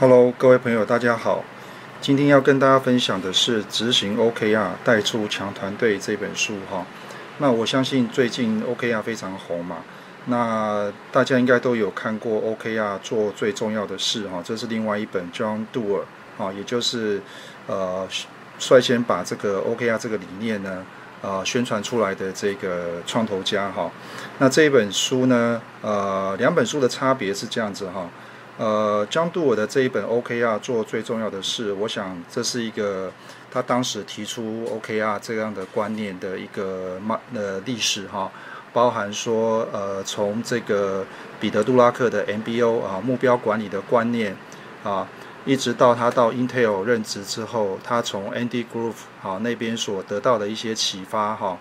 Hello，各位朋友，大家好。今天要跟大家分享的是《执行 OKR 带出强团队》这本书哈。那我相信最近 OKR 非常红嘛，那大家应该都有看过 OKR 做最重要的事哈。这是另外一本 John Doer 啊，也就是呃率先把这个 OKR 这个理念呢呃宣传出来的这个创投家哈。那这一本书呢，呃，两本书的差别是这样子哈。呃，江度我的这一本 OKR 做最重要的事，我想这是一个他当时提出 OKR 这样的观念的一个慢呃历史哈，包含说呃从这个彼得杜拉克的 MBO 啊目标管理的观念啊，一直到他到 Intel 任职之后，他从 Andy Grove 啊那边所得到的一些启发哈，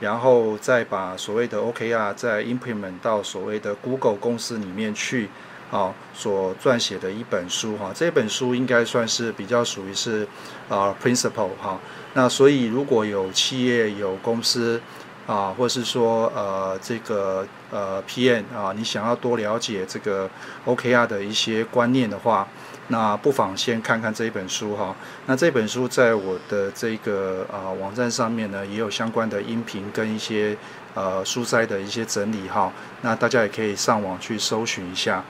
然后再把所谓的 OKR 再 implement 到所谓的 Google 公司里面去。啊，所撰写的一本书哈，这本书应该算是比较属于是啊 principle 哈。那所以如果有企业有公司啊，或是说呃这个呃 PM 啊，你想要多了解这个 OKR 的一些观念的话，那不妨先看看这一本书哈。那这本书在我的这个啊网站上面呢，也有相关的音频跟一些呃书摘的一些整理哈。那大家也可以上网去搜寻一下。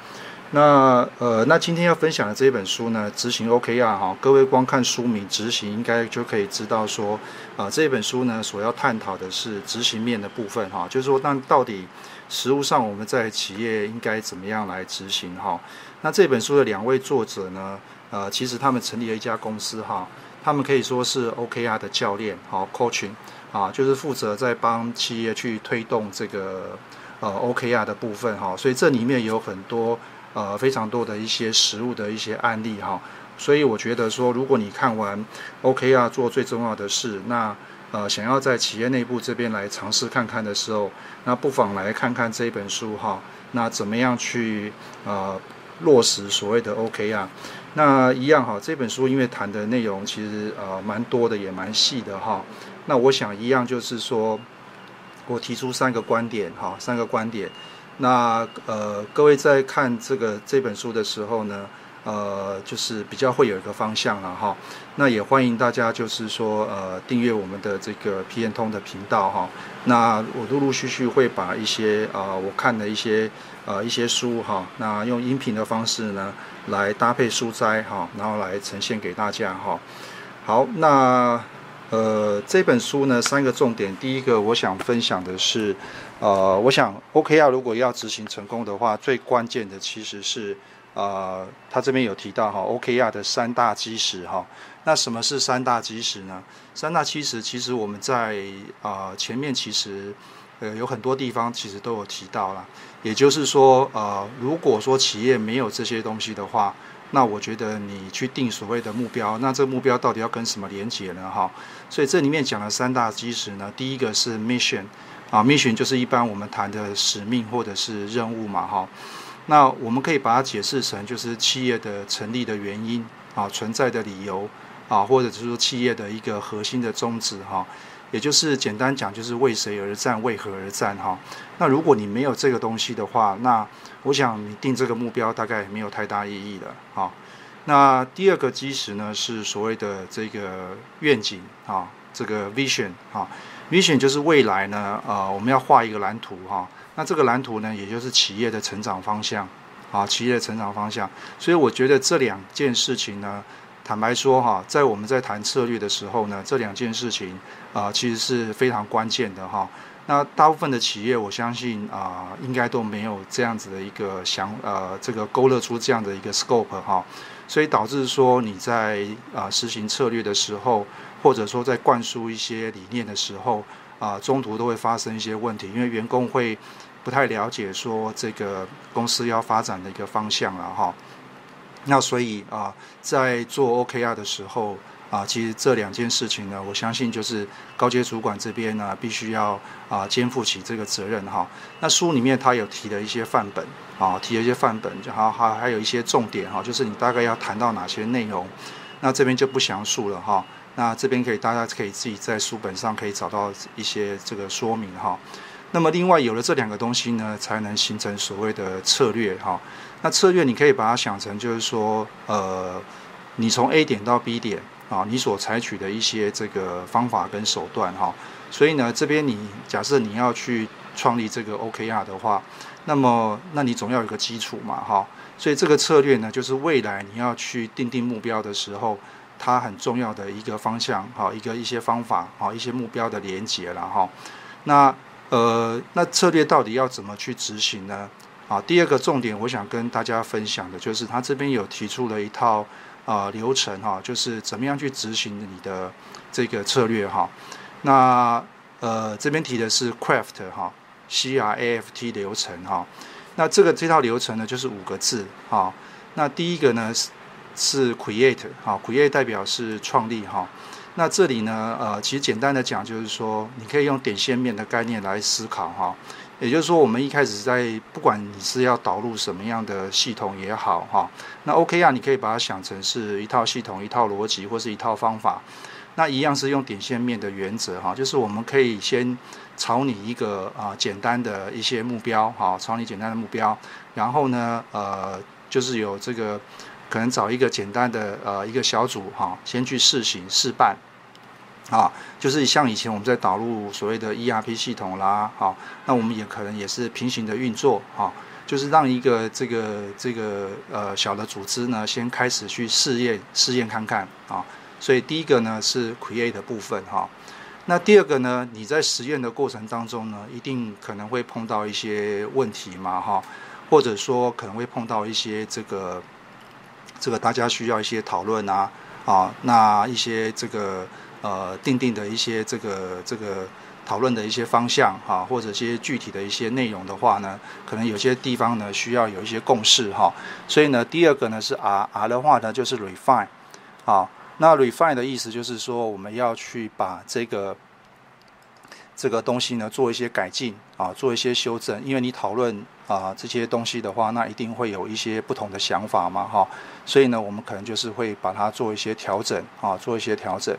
那呃，那今天要分享的这一本书呢，执行 OKR 哈，各位光看书名执行，应该就可以知道说，啊，这本书呢所要探讨的是执行面的部分哈，就是说，那到底实务上我们在企业应该怎么样来执行哈？那这本书的两位作者呢，呃，其实他们成立了一家公司哈，他们可以说是 OKR 的教练，好，coaching 啊，就是负责在帮企业去推动这个呃 OKR 的部分哈，所以这里面有很多。呃，非常多的一些实物的一些案例哈，所以我觉得说，如果你看完 OKR 做最重要的事，那呃，想要在企业内部这边来尝试看看的时候，那不妨来看看这本书哈。那怎么样去呃落实所谓的 OK 啊那一样哈，这本书因为谈的内容其实呃蛮多的，也蛮细的哈。那我想一样就是说，我提出三个观点哈，三个观点。那呃，各位在看这个这本书的时候呢，呃，就是比较会有一个方向了哈。那也欢迎大家就是说呃订阅我们的这个皮眼通的频道哈。那我陆陆续续会把一些啊我看的一些呃一些书哈，那用音频的方式呢来搭配书摘哈，然后来呈现给大家哈。好，那。呃，这本书呢，三个重点。第一个，我想分享的是，呃，我想 OKR 如果要执行成功的话，最关键的其实是，呃，他这边有提到哈，OKR 的三大基石哈。那什么是三大基石呢？三大基石其实我们在啊前面其实呃有很多地方其实都有提到了。也就是说，呃，如果说企业没有这些东西的话，那我觉得你去定所谓的目标，那这个目标到底要跟什么连接呢？哈，所以这里面讲了三大基石呢。第一个是 mission，啊，mission 就是一般我们谈的使命或者是任务嘛，哈。那我们可以把它解释成就是企业的成立的原因啊，存在的理由啊，或者是说企业的一个核心的宗旨哈。也就是简单讲，就是为谁而战，为何而战哈。那如果你没有这个东西的话，那我想你定这个目标大概没有太大意义了哈。那第二个基石呢，是所谓的这个愿景啊，这个 vision 啊，vision 就是未来呢，呃，我们要画一个蓝图哈。那这个蓝图呢，也就是企业的成长方向啊，企业的成长方向。所以我觉得这两件事情呢。坦白说哈，在我们在谈策略的时候呢，这两件事情啊，其实是非常关键的哈。那大部分的企业，我相信啊，应该都没有这样子的一个想呃，这个勾勒出这样的一个 scope 哈，所以导致说你在啊实行策略的时候，或者说在灌输一些理念的时候啊，中途都会发生一些问题，因为员工会不太了解说这个公司要发展的一个方向了哈。那所以啊，在做 OKR 的时候啊，其实这两件事情呢，我相信就是高阶主管这边呢，必须要啊肩负起这个责任哈。那书里面他有提了一些范本啊，提了一些范本，还还还有一些重点哈，就是你大概要谈到哪些内容，那这边就不详述了哈。那这边可以大家可以自己在书本上可以找到一些这个说明哈。那么另外有了这两个东西呢，才能形成所谓的策略哈。那策略你可以把它想成就是说，呃，你从 A 点到 B 点啊，你所采取的一些这个方法跟手段哈。所以呢，这边你假设你要去创立这个 OKR 的话，那么那你总要有个基础嘛哈。所以这个策略呢，就是未来你要去定定目标的时候，它很重要的一个方向哈，一个一些方法啊，一些目标的连接了哈。那呃，那策略到底要怎么去执行呢？啊，第二个重点，我想跟大家分享的就是，他这边有提出了一套啊流程哈，就是怎么样去执行你的这个策略哈。那呃，这边提的是 craft 哈，C R A F T 流程哈。那这个这套流程呢，就是五个字哈。那第一个呢是 create 哈，create 代表是创立哈。那这里呢，呃，其实简单的讲，就是说，你可以用点线面的概念来思考哈。也就是说，我们一开始在不管你是要导入什么样的系统也好哈，那 OK 啊，你可以把它想成是一套系统、一套逻辑或是一套方法。那一样是用点线面的原则哈，就是我们可以先朝你一个啊简单的一些目标哈，朝你简单的目标，然后呢，呃，就是有这个可能找一个简单的呃一个小组哈，先去试行试办。啊，就是像以前我们在导入所谓的 ERP 系统啦，好，那我们也可能也是平行的运作，哈，就是让一个这个这个呃小的组织呢，先开始去试验试验看看，啊，所以第一个呢是 create 的部分，哈，那第二个呢，你在实验的过程当中呢，一定可能会碰到一些问题嘛，哈，或者说可能会碰到一些这个这个大家需要一些讨论啊，啊，那一些这个。呃，定定的一些这个这个讨论的一些方向哈，或者一些具体的一些内容的话呢，可能有些地方呢需要有一些共识哈。所以呢，第二个呢是 R R 的话呢就是 refine，好，那 refine 的意思就是说我们要去把这个这个东西呢做一些改进啊，做一些修正，因为你讨论啊这些东西的话，那一定会有一些不同的想法嘛哈。所以呢，我们可能就是会把它做一些调整啊，做一些调整。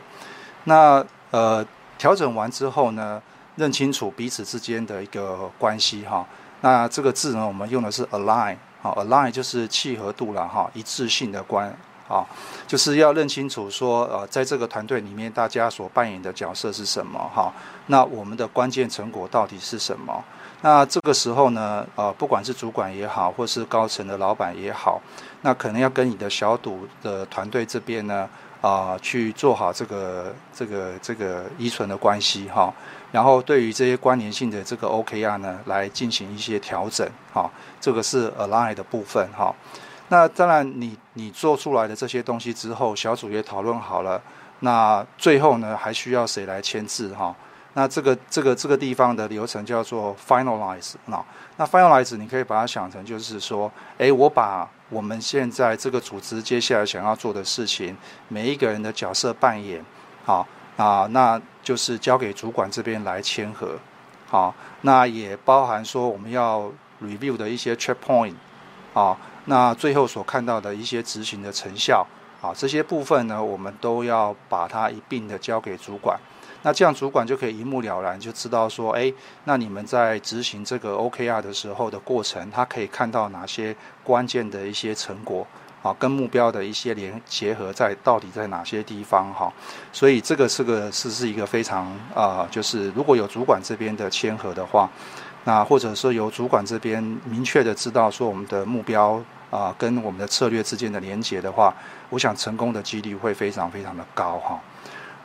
那呃调整完之后呢，认清楚彼此之间的一个关系哈。那这个字呢，我们用的是 align，好，align 就是契合度了哈，一致性的关啊，就是要认清楚说呃，在这个团队里面大家所扮演的角色是什么哈。那我们的关键成果到底是什么？那这个时候呢，呃，不管是主管也好，或是高层的老板也好，那可能要跟你的小组的团队这边呢。啊，去做好这个这个这个依存的关系哈，然后对于这些关联性的这个 OKR 呢，来进行一些调整哈，这个是 Align 的部分哈。那当然，你你做出来的这些东西之后，小组也讨论好了，那最后呢，还需要谁来签字哈？那这个这个这个地方的流程叫做 Finalize 那那 Finalize 你可以把它想成就是说，哎，我把我们现在这个组织接下来想要做的事情，每一个人的角色扮演，好啊，那就是交给主管这边来签合，好，那也包含说我们要 review 的一些 checkpoint，啊，那最后所看到的一些执行的成效，啊，这些部分呢，我们都要把它一并的交给主管。那这样主管就可以一目了然，就知道说，哎，那你们在执行这个 OKR 的时候的过程，他可以看到哪些关键的一些成果，啊，跟目标的一些连结合在到底在哪些地方哈？所以这个是个是是一个非常啊，就是如果有主管这边的签合的话，那或者说由主管这边明确的知道说我们的目标啊跟我们的策略之间的连结的话，我想成功的几率会非常非常的高哈。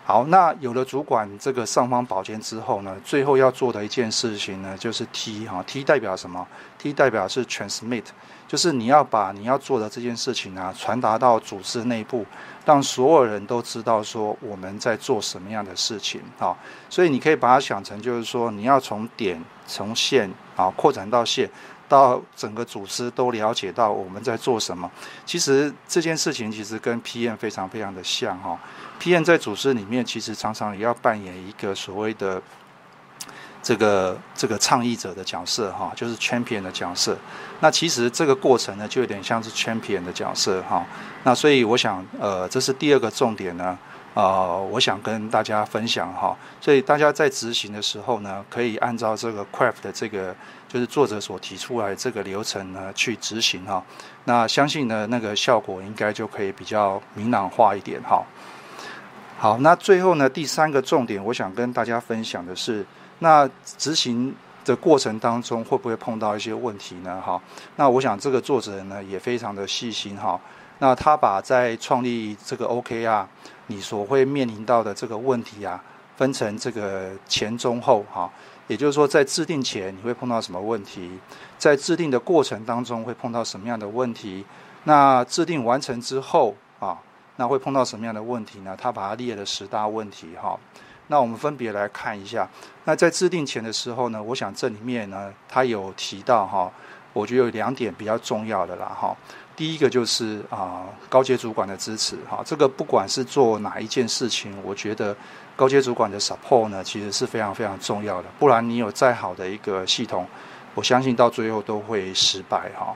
好，那有了主管这个尚方宝剑之后呢，最后要做的一件事情呢，就是 T 哈，T 代表什么？T 代表是 transmit，就是你要把你要做的这件事情啊，传达到组织内部，让所有人都知道说我们在做什么样的事情啊。所以你可以把它想成就是说，你要从点从线啊扩展到线。到整个组织都了解到我们在做什么，其实这件事情其实跟 PM 非常非常的像哈。PM 在组织里面其实常常也要扮演一个所谓的这个这个倡议者的角色哈，就是 Champion 的角色。那其实这个过程呢，就有点像是 Champion 的角色哈。那所以我想，呃，这是第二个重点呢。呃，我想跟大家分享哈。所以大家在执行的时候呢，可以按照这个 Craft 的这个就是作者所提出来这个流程呢去执行哈。那相信呢，那个效果应该就可以比较明朗化一点哈。好，那最后呢，第三个重点，我想跟大家分享的是，那执行的过程当中会不会碰到一些问题呢？哈，那我想这个作者呢也非常的细心哈。那他把在创立这个 OK 啊，你所会面临到的这个问题啊，分成这个前中后哈，也就是说在制定前你会碰到什么问题，在制定的过程当中会碰到什么样的问题，那制定完成之后啊。那会碰到什么样的问题呢？他把它列了十大问题哈。那我们分别来看一下。那在制定前的时候呢，我想这里面呢，他有提到哈，我觉得有两点比较重要的啦哈。第一个就是啊，高阶主管的支持哈。这个不管是做哪一件事情，我觉得高阶主管的 support 呢，其实是非常非常重要的。不然你有再好的一个系统，我相信到最后都会失败哈。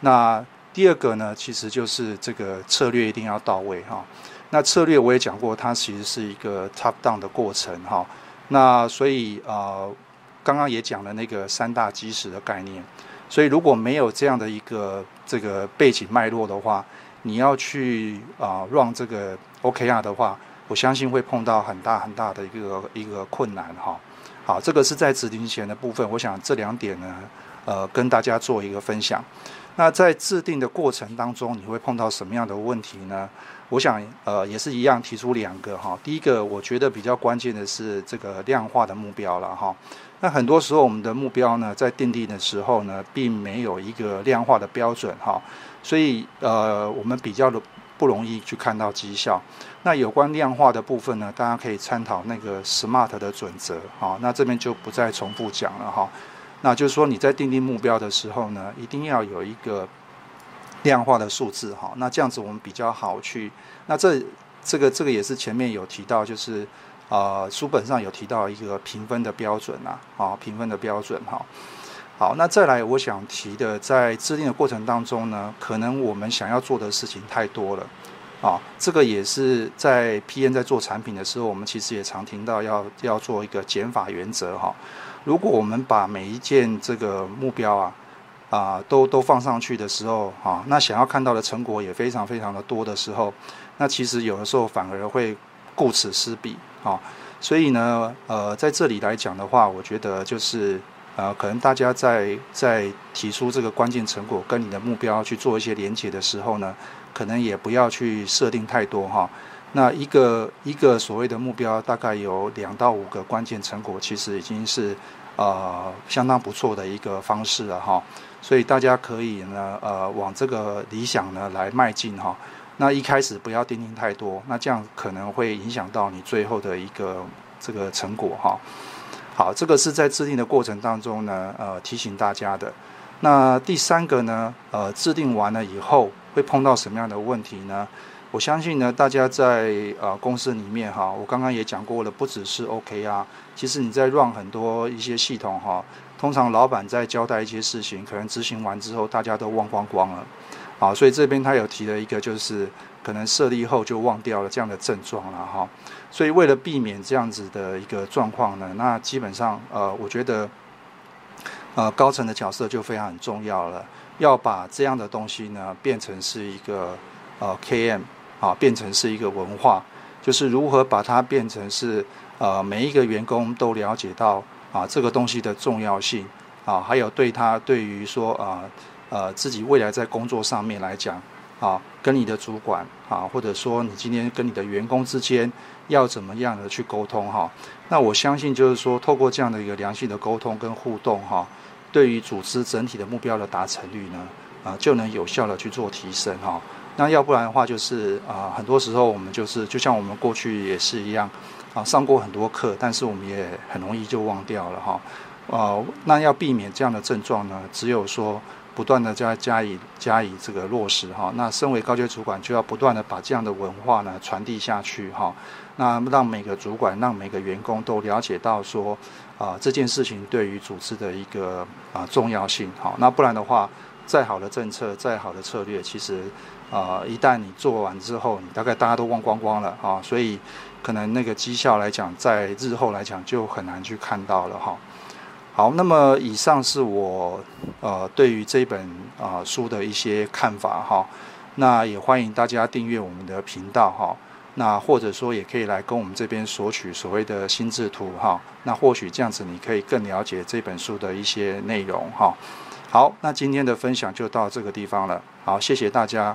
那第二个呢，其实就是这个策略一定要到位哈。那策略我也讲过，它其实是一个 top down 的过程哈。那所以呃，刚刚也讲了那个三大基石的概念。所以如果没有这样的一个这个背景脉络的话，你要去啊让这个 OKR 的话，我相信会碰到很大很大的一个一个困难哈。好，这个是在执行前的部分，我想这两点呢，呃，跟大家做一个分享。那在制定的过程当中，你会碰到什么样的问题呢？我想，呃，也是一样，提出两个哈。第一个，我觉得比较关键的是这个量化的目标了哈。那很多时候，我们的目标呢，在定定的时候呢，并没有一个量化的标准哈，所以呃，我们比较的不容易去看到绩效。那有关量化的部分呢，大家可以参考那个 SMART 的准则哈。那这边就不再重复讲了哈。那就是说，你在定定目标的时候呢，一定要有一个量化的数字哈。那这样子我们比较好去。那这这个这个也是前面有提到，就是呃书本上有提到一个评分的标准呐，啊评分的标准哈。好，那再来我想提的，在制定的过程当中呢，可能我们想要做的事情太多了啊。这个也是在 P N 在做产品的时候，我们其实也常听到要要做一个减法原则哈。如果我们把每一件这个目标啊啊都都放上去的时候啊，那想要看到的成果也非常非常的多的时候，那其实有的时候反而会顾此失彼啊。所以呢，呃，在这里来讲的话，我觉得就是呃，可能大家在在提出这个关键成果跟你的目标去做一些连结的时候呢，可能也不要去设定太多哈。那一个一个所谓的目标，大概有两到五个关键成果，其实已经是呃相当不错的一个方式了哈。所以大家可以呢呃往这个理想呢来迈进哈。那一开始不要定定太多，那这样可能会影响到你最后的一个这个成果哈。好，这个是在制定的过程当中呢呃提醒大家的。那第三个呢呃制定完了以后会碰到什么样的问题呢？我相信呢，大家在呃公司里面哈，我刚刚也讲过了，不只是 OK 啊，其实你在 run 很多一些系统哈，通常老板在交代一些事情，可能执行完之后大家都忘光光了，啊，所以这边他有提了一个就是可能设立后就忘掉了这样的症状了哈，所以为了避免这样子的一个状况呢，那基本上呃，我觉得呃高层的角色就非常很重要了，要把这样的东西呢变成是一个呃 KM。啊，变成是一个文化，就是如何把它变成是呃每一个员工都了解到啊这个东西的重要性啊，还有对他对于说啊呃自己未来在工作上面来讲啊，跟你的主管啊，或者说你今天跟你的员工之间要怎么样的去沟通哈？那我相信就是说，透过这样的一个良性的沟通跟互动哈，对于组织整体的目标的达成率呢啊，就能有效的去做提升哈。那要不然的话，就是啊，很多时候我们就是就像我们过去也是一样，啊，上过很多课，但是我们也很容易就忘掉了哈。啊，那要避免这样的症状呢，只有说不断的加加以加以这个落实哈。那身为高阶主管，就要不断的把这样的文化呢传递下去哈。那让每个主管，让每个员工都了解到说，啊，这件事情对于组织的一个啊重要性哈。那不然的话，再好的政策，再好的策略，其实。啊，一旦你做完之后，你大概大家都忘光光了啊，所以可能那个绩效来讲，在日后来讲就很难去看到了哈。好，那么以上是我呃对于这本啊书的一些看法哈。那也欢迎大家订阅我们的频道哈。那或者说也可以来跟我们这边索取所谓的心智图哈。那或许这样子你可以更了解这本书的一些内容哈。好，那今天的分享就到这个地方了。好，谢谢大家。